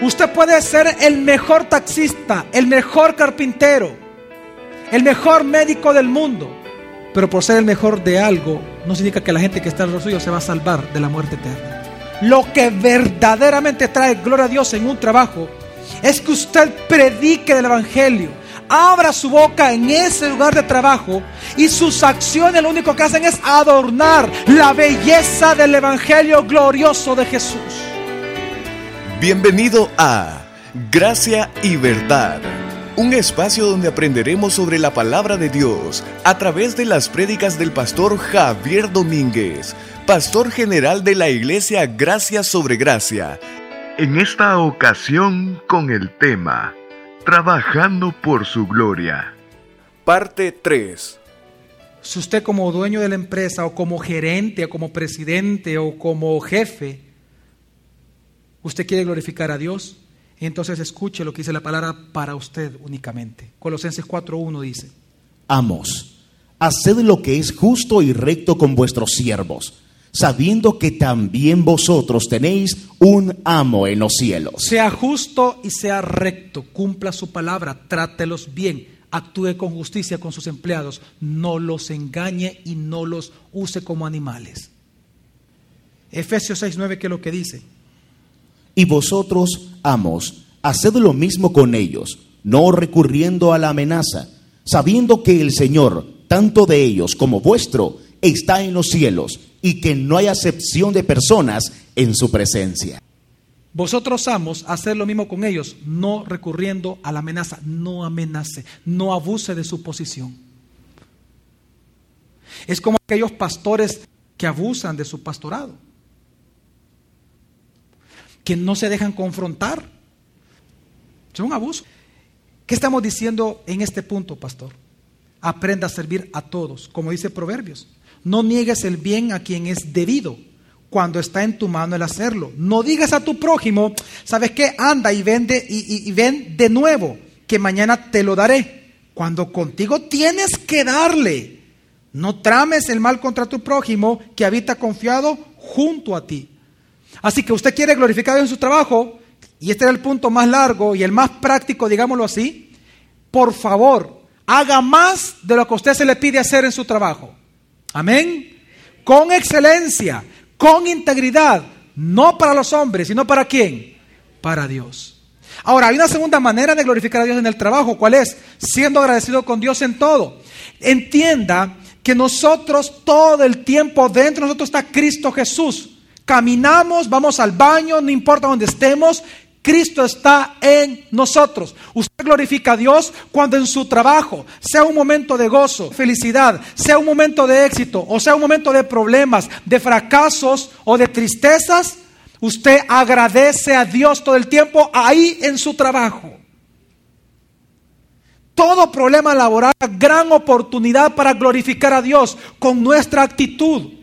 Usted puede ser el mejor taxista, el mejor carpintero, el mejor médico del mundo. Pero por ser el mejor de algo, no significa que la gente que está en los suyos se va a salvar de la muerte eterna. Lo que verdaderamente trae gloria a Dios en un trabajo es que usted predique el Evangelio, abra su boca en ese lugar de trabajo y sus acciones lo único que hacen es adornar la belleza del Evangelio glorioso de Jesús. Bienvenido a Gracia y Verdad, un espacio donde aprenderemos sobre la palabra de Dios a través de las prédicas del pastor Javier Domínguez, pastor general de la iglesia Gracia sobre Gracia. En esta ocasión con el tema Trabajando por su gloria. Parte 3. Si usted como dueño de la empresa o como gerente o como presidente o como jefe usted quiere glorificar a Dios, entonces escuche lo que dice la palabra para usted únicamente. Colosenses 4.1 dice, Amos, haced lo que es justo y recto con vuestros siervos, sabiendo que también vosotros tenéis un amo en los cielos. Sea justo y sea recto, cumpla su palabra, trátelos bien, actúe con justicia con sus empleados, no los engañe y no los use como animales. Efesios 6.9, ¿qué es lo que dice? Y vosotros, amos, haced lo mismo con ellos, no recurriendo a la amenaza, sabiendo que el Señor, tanto de ellos como vuestro, está en los cielos y que no hay acepción de personas en su presencia. Vosotros, amos, haced lo mismo con ellos, no recurriendo a la amenaza, no amenace, no abuse de su posición. Es como aquellos pastores que abusan de su pastorado que no se dejan confrontar. Es un abuso. ¿Qué estamos diciendo en este punto, pastor? Aprenda a servir a todos, como dice Proverbios. No niegues el bien a quien es debido cuando está en tu mano el hacerlo. No digas a tu prójimo, ¿sabes qué? Anda y vende y, y ven de nuevo, que mañana te lo daré. Cuando contigo tienes que darle. No trames el mal contra tu prójimo que habita confiado junto a ti. Así que usted quiere glorificar a Dios en su trabajo, y este era el punto más largo y el más práctico, digámoslo así, por favor, haga más de lo que usted se le pide hacer en su trabajo. Amén. Con excelencia, con integridad, no para los hombres, sino para quién? Para Dios. Ahora, hay una segunda manera de glorificar a Dios en el trabajo, ¿cuál es? Siendo agradecido con Dios en todo. Entienda que nosotros todo el tiempo dentro de nosotros está Cristo Jesús. Caminamos, vamos al baño, no importa dónde estemos, Cristo está en nosotros. Usted glorifica a Dios cuando en su trabajo, sea un momento de gozo, felicidad, sea un momento de éxito, o sea un momento de problemas, de fracasos o de tristezas, usted agradece a Dios todo el tiempo ahí en su trabajo. Todo problema laboral, gran oportunidad para glorificar a Dios con nuestra actitud.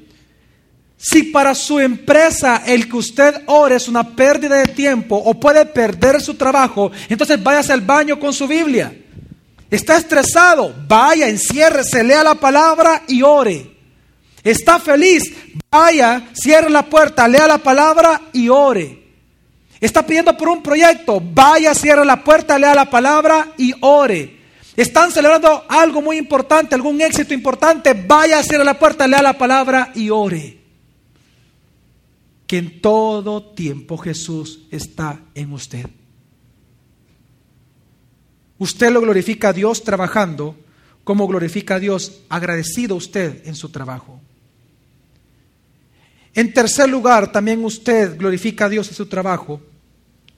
Si para su empresa el que usted ore es una pérdida de tiempo o puede perder su trabajo, entonces váyase al baño con su Biblia. Está estresado, vaya, enciérrese, lea la palabra y ore. Está feliz, vaya, cierre la puerta, lea la palabra y ore. Está pidiendo por un proyecto, vaya, cierre la puerta, lea la palabra y ore. Están celebrando algo muy importante, algún éxito importante, vaya, cierre la puerta, lea la palabra y ore que en todo tiempo Jesús está en usted. Usted lo glorifica a Dios trabajando, como glorifica a Dios agradecido usted en su trabajo. En tercer lugar, también usted glorifica a Dios en su trabajo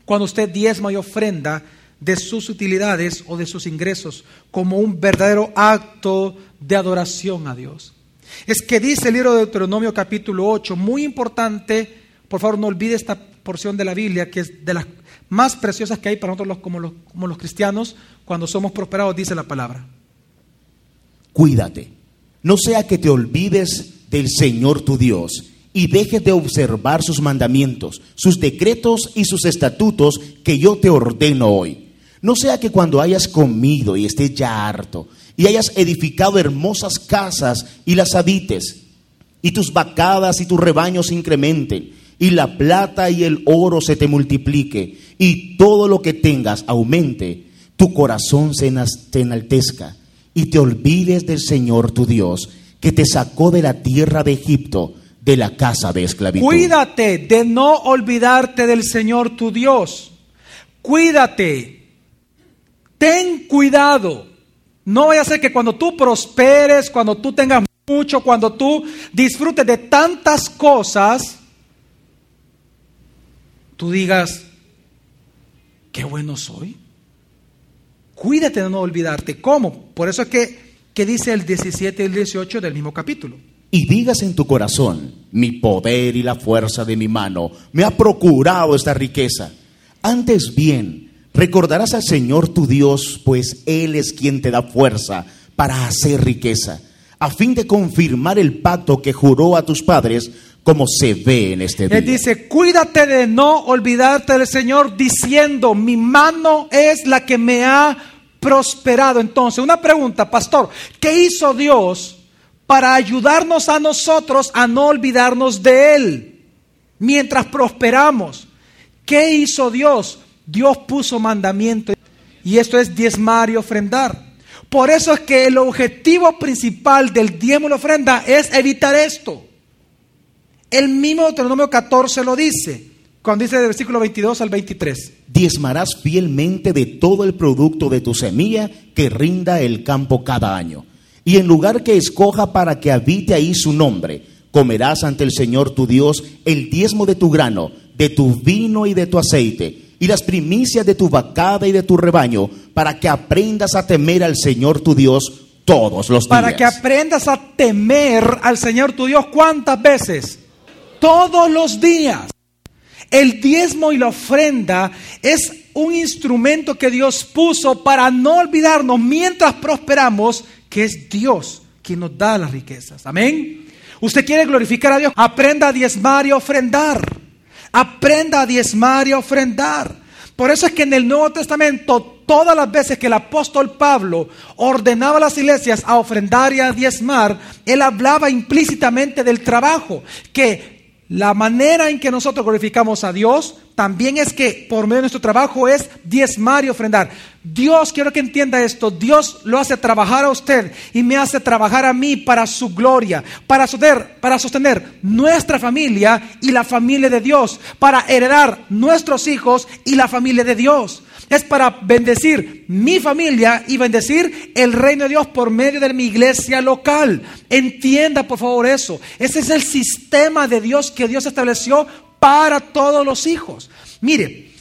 cuando usted diezma y ofrenda de sus utilidades o de sus ingresos como un verdadero acto de adoración a Dios. Es que dice el libro de Deuteronomio capítulo 8, muy importante, por favor no olvide esta porción de la Biblia, que es de las más preciosas que hay para nosotros como, los, como los cristianos, cuando somos prosperados, dice la palabra. Cuídate, no sea que te olvides del Señor tu Dios y dejes de observar sus mandamientos, sus decretos y sus estatutos que yo te ordeno hoy. No sea que cuando hayas comido y estés ya harto y hayas edificado hermosas casas y las habites, y tus vacadas y tus rebaños incrementen, y la plata y el oro se te multiplique, y todo lo que tengas aumente, tu corazón se enaltezca, y te olvides del Señor tu Dios, que te sacó de la tierra de Egipto, de la casa de esclavitud. Cuídate de no olvidarte del Señor tu Dios. Cuídate. Ten cuidado. No vaya a ser que cuando tú prosperes, cuando tú tengas mucho, cuando tú disfrutes de tantas cosas, tú digas, qué bueno soy. Cuídate de no olvidarte. ¿Cómo? Por eso es que, que dice el 17 y el 18 del mismo capítulo. Y digas en tu corazón, mi poder y la fuerza de mi mano me ha procurado esta riqueza. Antes bien, recordarás al Señor tu Dios, pues Él es quien te da fuerza para hacer riqueza, a fin de confirmar el pacto que juró a tus padres, como se ve en este día. Él dice, cuídate de no olvidarte del Señor, diciendo, mi mano es la que me ha prosperado. Entonces, una pregunta, pastor, ¿qué hizo Dios? para ayudarnos a nosotros a no olvidarnos de Él mientras prosperamos. ¿Qué hizo Dios? Dios puso mandamiento y esto es diezmar y ofrendar. Por eso es que el objetivo principal del diezmo y la ofrenda es evitar esto. El mismo Deuteronomio 14 lo dice, cuando dice del versículo 22 al 23. Diezmarás fielmente de todo el producto de tu semilla que rinda el campo cada año y en lugar que escoja para que habite ahí su nombre, comerás ante el Señor tu Dios el diezmo de tu grano, de tu vino y de tu aceite, y las primicias de tu vacada y de tu rebaño, para que aprendas a temer al Señor tu Dios todos los días. Para que aprendas a temer al Señor tu Dios, ¿cuántas veces? Todos los días. El diezmo y la ofrenda es un instrumento que Dios puso para no olvidarnos mientras prosperamos que es Dios quien nos da las riquezas. Amén. Usted quiere glorificar a Dios, aprenda a diezmar y ofrendar. Aprenda a diezmar y ofrendar. Por eso es que en el Nuevo Testamento, todas las veces que el apóstol Pablo ordenaba a las iglesias a ofrendar y a diezmar, él hablaba implícitamente del trabajo, que la manera en que nosotros glorificamos a Dios también es que por medio de nuestro trabajo es diezmar y ofrendar. Dios, quiero que entienda esto, Dios lo hace trabajar a usted y me hace trabajar a mí para su gloria, para sostener, para sostener nuestra familia y la familia de Dios, para heredar nuestros hijos y la familia de Dios es para bendecir mi familia y bendecir el reino de Dios por medio de mi iglesia local. Entienda por favor eso. Ese es el sistema de Dios que Dios estableció para todos los hijos. Mire,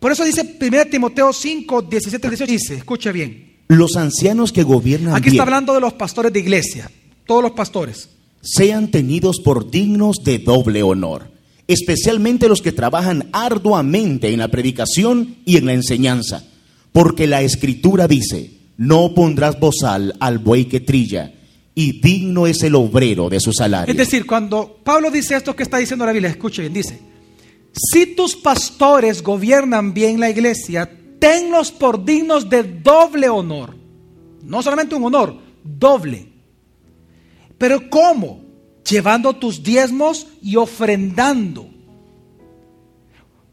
por eso dice 1 Timoteo 5, 17, 18, dice, escuche bien. Los ancianos que gobiernan. Aquí está hablando de los pastores de iglesia, todos los pastores. Sean tenidos por dignos de doble honor especialmente los que trabajan arduamente en la predicación y en la enseñanza, porque la escritura dice, no pondrás bozal al buey que trilla, y digno es el obrero de su salario. Es decir, cuando Pablo dice esto que está diciendo la Biblia, escuche bien, dice, si tus pastores gobiernan bien la iglesia, tenlos por dignos de doble honor. No solamente un honor, doble. Pero ¿cómo? Llevando tus diezmos y ofrendando.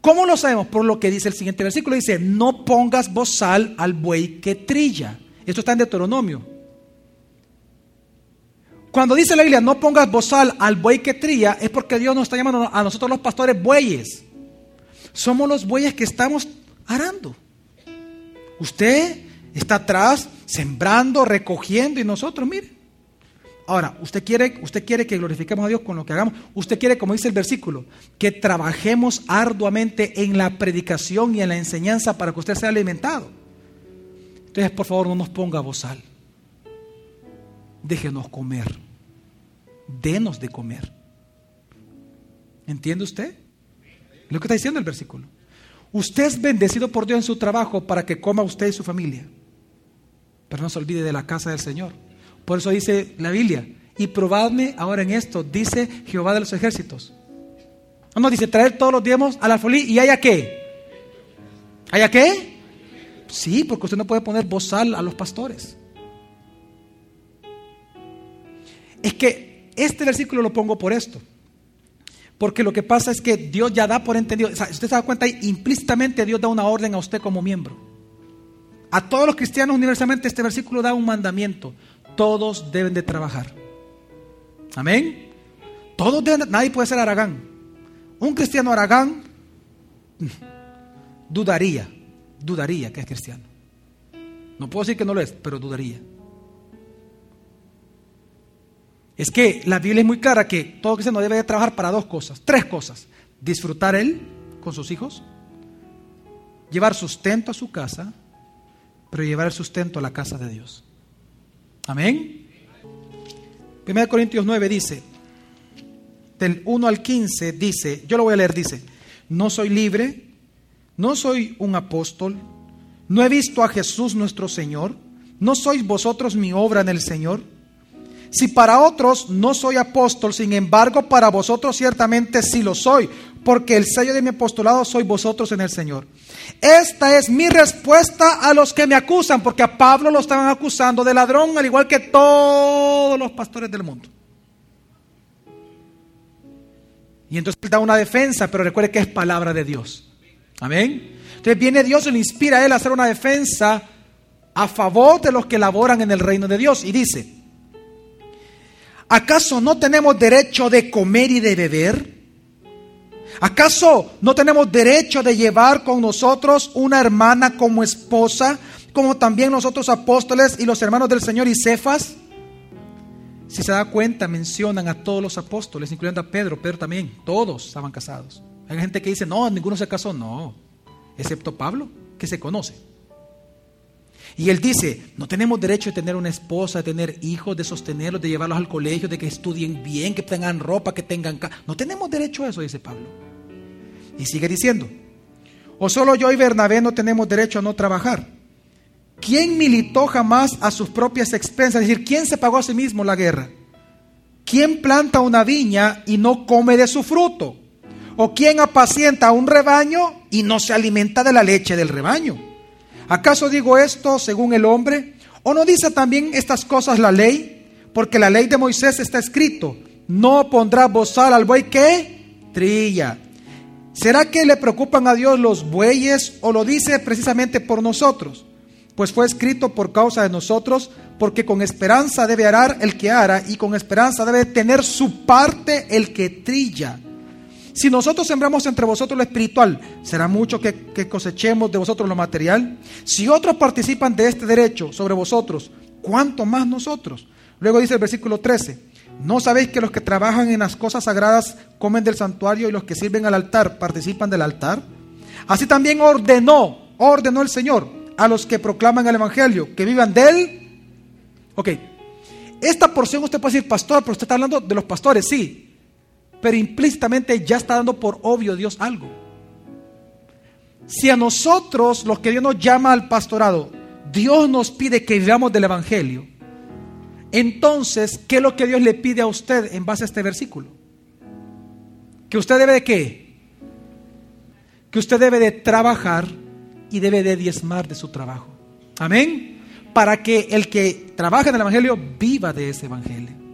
¿Cómo lo sabemos? Por lo que dice el siguiente versículo. Dice, no pongas bozal al buey que trilla. Esto está en Deuteronomio. Cuando dice la Biblia, no pongas bozal al buey que trilla, es porque Dios nos está llamando a nosotros los pastores bueyes. Somos los bueyes que estamos arando. Usted está atrás, sembrando, recogiendo, y nosotros, mire, Ahora, usted quiere, usted quiere que glorifiquemos a Dios con lo que hagamos. Usted quiere, como dice el versículo, que trabajemos arduamente en la predicación y en la enseñanza para que usted sea alimentado. Entonces, por favor, no nos ponga bozal. Déjenos comer. Denos de comer. ¿Entiende usted? Lo que está diciendo el versículo. Usted es bendecido por Dios en su trabajo para que coma usted y su familia. Pero no se olvide de la casa del Señor. Por eso dice la Biblia, y probadme ahora en esto, dice Jehová de los ejércitos. No, no, dice traer todos los diezmos al alfolí y haya qué. ¿Haya qué? Sí, porque usted no puede poner bozal a los pastores. Es que este versículo lo pongo por esto. Porque lo que pasa es que Dios ya da por entendido. O usted se da cuenta, implícitamente Dios da una orden a usted como miembro. A todos los cristianos universalmente este versículo da un mandamiento. Todos deben de trabajar. Amén. Todos deben, nadie puede ser aragán. Un cristiano aragán dudaría, dudaría que es cristiano. No puedo decir que no lo es, pero dudaría. Es que la Biblia es muy clara que todo cristiano debe de trabajar para dos cosas, tres cosas. Disfrutar él con sus hijos, llevar sustento a su casa, pero llevar el sustento a la casa de Dios. Amén. 1 Corintios 9 dice, del 1 al 15 dice, yo lo voy a leer, dice, no soy libre, no soy un apóstol, no he visto a Jesús nuestro Señor, no sois vosotros mi obra en el Señor. Si para otros no soy apóstol, sin embargo para vosotros ciertamente sí lo soy, porque el sello de mi apostolado soy vosotros en el Señor. Esta es mi respuesta a los que me acusan, porque a Pablo lo estaban acusando de ladrón, al igual que todos los pastores del mundo. Y entonces él da una defensa, pero recuerde que es palabra de Dios. Amén. Entonces viene Dios y le inspira a él a hacer una defensa a favor de los que laboran en el reino de Dios. Y dice, ¿acaso no tenemos derecho de comer y de beber? ¿Acaso no tenemos derecho de llevar con nosotros una hermana como esposa, como también nosotros apóstoles y los hermanos del Señor y Cefas? Si se da cuenta, mencionan a todos los apóstoles, incluyendo a Pedro, Pedro también, todos estaban casados. Hay gente que dice, no, ninguno se casó, no, excepto Pablo, que se conoce. Y él dice, no tenemos derecho de tener una esposa, de tener hijos, de sostenerlos, de llevarlos al colegio, de que estudien bien, que tengan ropa, que tengan... No tenemos derecho a eso, dice Pablo. Y sigue diciendo, o solo yo y Bernabé no tenemos derecho a no trabajar. ¿Quién militó jamás a sus propias expensas? Es decir, ¿quién se pagó a sí mismo la guerra? ¿Quién planta una viña y no come de su fruto? ¿O quién apacienta un rebaño y no se alimenta de la leche del rebaño? ¿Acaso digo esto según el hombre? ¿O no dice también estas cosas la ley? Porque la ley de Moisés está escrito, no pondrá bozal al buey que trilla. ¿Será que le preocupan a Dios los bueyes o lo dice precisamente por nosotros? Pues fue escrito por causa de nosotros, porque con esperanza debe arar el que ara y con esperanza debe tener su parte el que trilla. Si nosotros sembramos entre vosotros lo espiritual, será mucho que, cosechemos de vosotros lo material. Si otros participan de este derecho sobre vosotros, ¿cuánto más nosotros? Luego dice el versículo 13, ¿no sabéis que los que trabajan en las cosas sagradas comen del santuario y los que sirven al altar participan del altar? Así también ordenó, ordenó el Señor a los que proclaman el Evangelio, que vivan de él. Ok, esta porción usted puede decir pastor, pero usted está hablando de los pastores, sí, pero implícitamente ya está dando por obvio Dios algo. Si a nosotros, los que Dios nos llama al pastorado, Dios nos pide que vivamos del Evangelio, entonces, ¿qué es lo que Dios le pide a usted en base a este versículo? Que usted debe de qué? Que usted debe de trabajar y debe de diezmar de su trabajo. Amén. Para que el que trabaja en el Evangelio viva de ese Evangelio.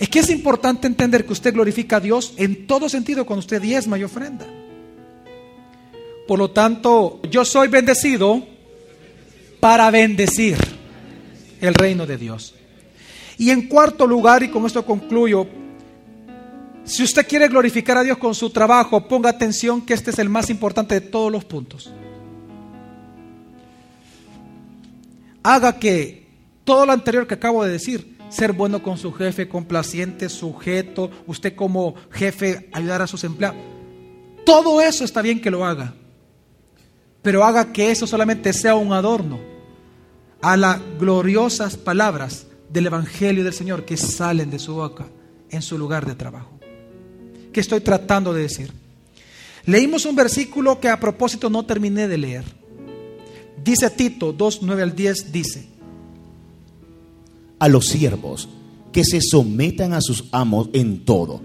Es que es importante entender que usted glorifica a Dios en todo sentido cuando usted diezma y ofrenda. Por lo tanto, yo soy bendecido para bendecir el reino de Dios. Y en cuarto lugar, y con esto concluyo, si usted quiere glorificar a Dios con su trabajo, ponga atención que este es el más importante de todos los puntos. Haga que todo lo anterior que acabo de decir ser bueno con su jefe, complaciente, sujeto, usted como jefe ayudar a sus empleados. Todo eso está bien que lo haga, pero haga que eso solamente sea un adorno a las gloriosas palabras del Evangelio del Señor que salen de su boca en su lugar de trabajo. ¿Qué estoy tratando de decir? Leímos un versículo que a propósito no terminé de leer. Dice Tito 2, 9 al 10, dice, a los siervos que se sometan a sus amos en todo,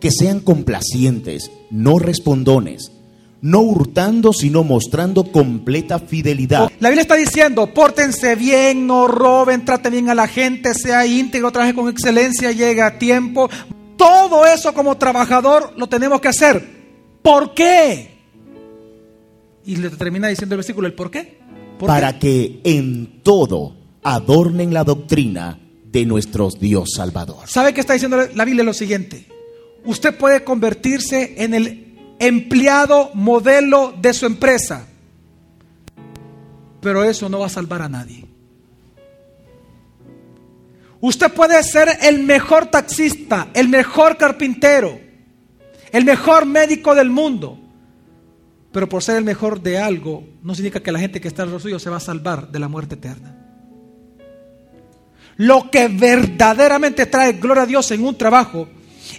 que sean complacientes, no respondones, no hurtando, sino mostrando completa fidelidad. La Biblia está diciendo, pórtense bien, no roben, traten bien a la gente, sea íntegro, traje con excelencia, llega a tiempo. todo eso como trabajador lo tenemos que hacer. ¿Por qué? Y le termina diciendo el versículo el por qué. ¿Por para qué? que en todo adornen la doctrina de nuestro Dios Salvador. ¿Sabe qué está diciendo la Biblia? Lo siguiente. Usted puede convertirse en el empleado modelo de su empresa, pero eso no va a salvar a nadie. Usted puede ser el mejor taxista, el mejor carpintero, el mejor médico del mundo, pero por ser el mejor de algo no significa que la gente que está alrededor suyo se va a salvar de la muerte eterna. Lo que verdaderamente trae gloria a Dios en un trabajo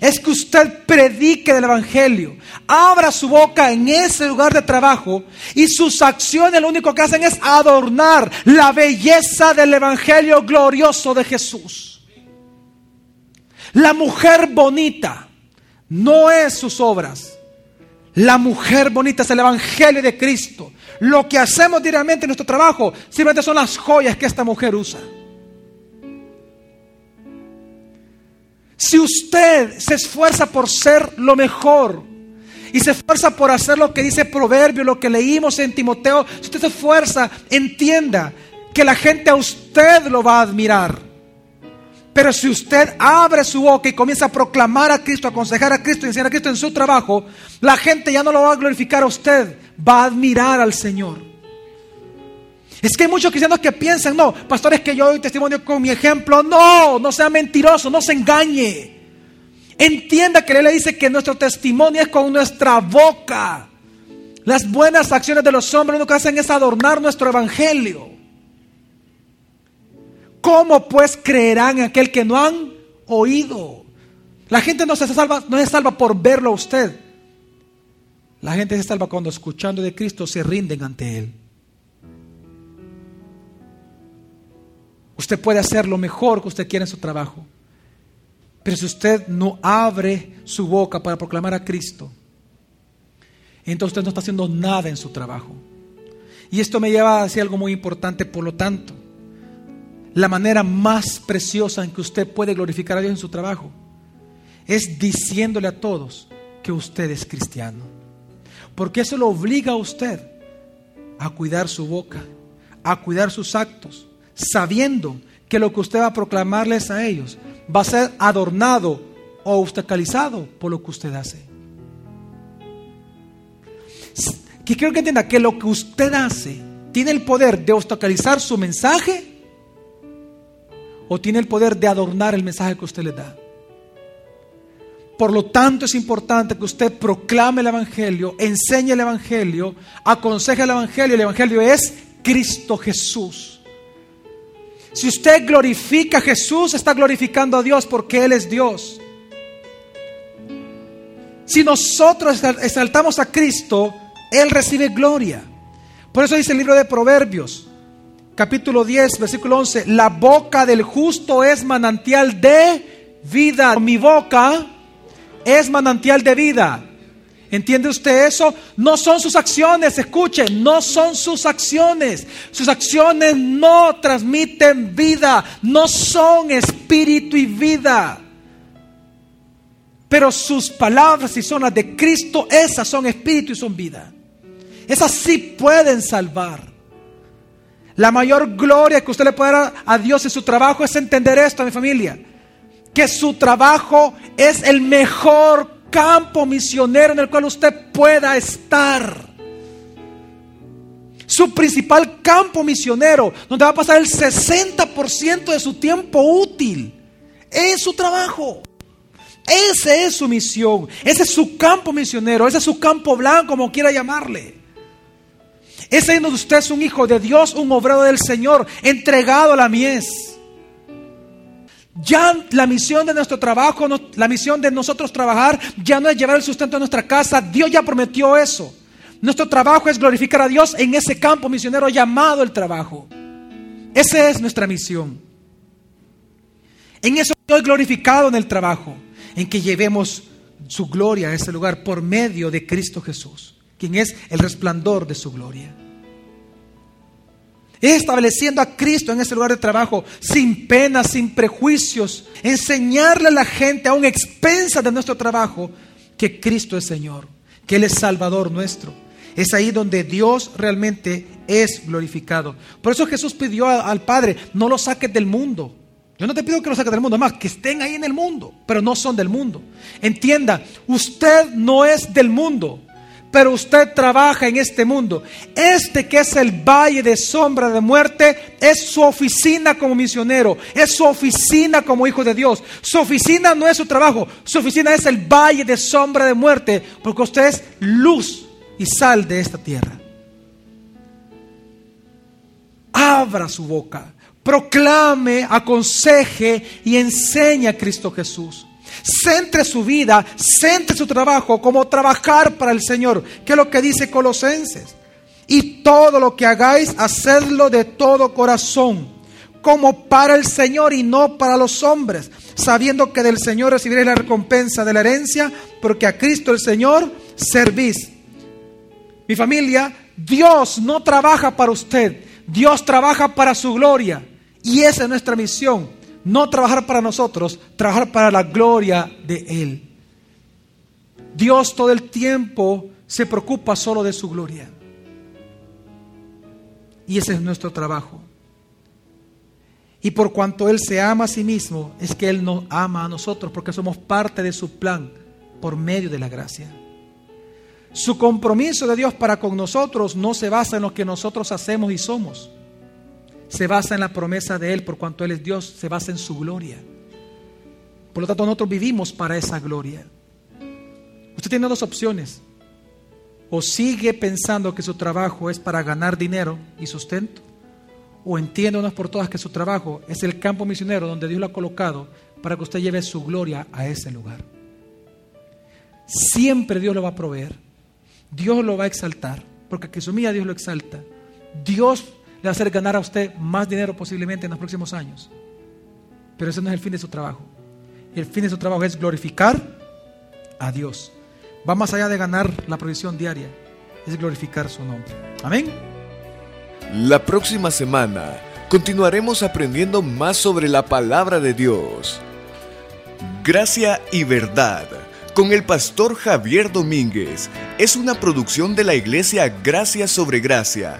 es que usted predique del Evangelio, abra su boca en ese lugar de trabajo y sus acciones lo único que hacen es adornar la belleza del Evangelio glorioso de Jesús. La mujer bonita no es sus obras. La mujer bonita es el Evangelio de Cristo. Lo que hacemos diariamente en nuestro trabajo simplemente son las joyas que esta mujer usa. Si usted se esfuerza por ser lo mejor y se esfuerza por hacer lo que dice Proverbio, lo que leímos en Timoteo, si usted se esfuerza, entienda que la gente a usted lo va a admirar. Pero si usted abre su boca y comienza a proclamar a Cristo, a aconsejar a Cristo y enseñar a Cristo en su trabajo, la gente ya no lo va a glorificar a usted, va a admirar al Señor. Es que hay muchos cristianos que piensan, no, pastores, que yo doy testimonio con mi ejemplo. No, no sea mentiroso, no se engañe. Entienda que él le dice que nuestro testimonio es con nuestra boca. Las buenas acciones de los hombres lo que hacen es adornar nuestro evangelio. ¿Cómo pues creerán aquel que no han oído? La gente no se salva, no se salva por verlo a usted. La gente se salva cuando escuchando de Cristo se rinden ante Él. Usted puede hacer lo mejor que usted quiera en su trabajo. Pero si usted no abre su boca para proclamar a Cristo, entonces usted no está haciendo nada en su trabajo. Y esto me lleva a decir algo muy importante, por lo tanto, la manera más preciosa en que usted puede glorificar a Dios en su trabajo es diciéndole a todos que usted es cristiano. Porque eso lo obliga a usted a cuidar su boca, a cuidar sus actos, sabiendo que lo que usted va a proclamarles a ellos va a ser adornado o obstaculizado por lo que usted hace. Que quiero que entienda que lo que usted hace tiene el poder de obstaculizar su mensaje o tiene el poder de adornar el mensaje que usted le da. Por lo tanto, es importante que usted proclame el Evangelio, enseñe el Evangelio, aconseje el Evangelio. El Evangelio es Cristo Jesús. Si usted glorifica a Jesús, está glorificando a Dios porque Él es Dios. Si nosotros exaltamos a Cristo, Él recibe gloria. Por eso dice el libro de Proverbios, capítulo 10, versículo 11, la boca del justo es manantial de vida. Mi boca es manantial de vida. ¿Entiende usted eso? No son sus acciones, escuchen, no son sus acciones. Sus acciones no transmiten vida, no son espíritu y vida. Pero sus palabras, si son las de Cristo, esas son espíritu y son vida. Esas sí pueden salvar. La mayor gloria que usted le puede dar a Dios en su trabajo es entender esto, mi familia. Que su trabajo es el mejor campo misionero en el cual usted pueda estar. Su principal campo misionero, donde va a pasar el 60% de su tiempo útil, es su trabajo. Esa es su misión, ese es su campo misionero, ese es su campo blanco, como quiera llamarle. Ese es donde usted es un hijo de Dios, un obrero del Señor, entregado a la mies. Ya la misión de nuestro trabajo, la misión de nosotros trabajar, ya no es llevar el sustento a nuestra casa. Dios ya prometió eso. Nuestro trabajo es glorificar a Dios en ese campo misionero llamado el trabajo. Esa es nuestra misión. En eso estoy glorificado en el trabajo, en que llevemos su gloria a ese lugar por medio de Cristo Jesús, quien es el resplandor de su gloria. Estableciendo a Cristo en ese lugar de trabajo, sin pena, sin prejuicios, enseñarle a la gente, a un expensa de nuestro trabajo, que Cristo es Señor, que Él es Salvador nuestro. Es ahí donde Dios realmente es glorificado. Por eso Jesús pidió al Padre, no lo saques del mundo. Yo no te pido que lo saques del mundo, más que estén ahí en el mundo, pero no son del mundo. Entienda, usted no es del mundo pero usted trabaja en este mundo. Este que es el valle de sombra de muerte es su oficina como misionero, es su oficina como hijo de Dios. Su oficina no es su trabajo, su oficina es el valle de sombra de muerte, porque usted es luz y sal de esta tierra. Abra su boca, proclame, aconseje y enseñe a Cristo Jesús. Centre su vida, centre su trabajo como trabajar para el Señor, que es lo que dice Colosenses. Y todo lo que hagáis, hacedlo de todo corazón, como para el Señor y no para los hombres, sabiendo que del Señor recibiréis la recompensa de la herencia, porque a Cristo el Señor servís. Mi familia, Dios no trabaja para usted, Dios trabaja para su gloria. Y esa es nuestra misión no trabajar para nosotros, trabajar para la gloria de Él. Dios todo el tiempo se preocupa solo de su gloria. Y ese es nuestro trabajo. Y por cuanto Él se ama a sí mismo, es que Él nos ama a nosotros, porque somos parte de su plan por medio de la gracia. Su compromiso de Dios para con nosotros no se basa en lo que nosotros hacemos y somos se basa en la promesa de Él, por cuanto Él es Dios, se basa en su gloria. Por lo tanto, nosotros vivimos para esa gloria. Usted tiene dos opciones. O sigue pensando que su trabajo es para ganar dinero y sustento, o entiende por todas que su trabajo es el campo misionero donde Dios lo ha colocado para que usted lleve su gloria a ese lugar. Siempre Dios lo va a proveer. Dios lo va a exaltar, porque que su mía Dios lo exalta. Dios le va a hacer ganar a usted más dinero posiblemente en los próximos años. Pero ese no es el fin de su trabajo. El fin de su trabajo es glorificar a Dios. Va más allá de ganar la provisión diaria, es glorificar su nombre. Amén. La próxima semana continuaremos aprendiendo más sobre la palabra de Dios. Gracia y verdad con el pastor Javier Domínguez es una producción de la iglesia Gracia sobre Gracia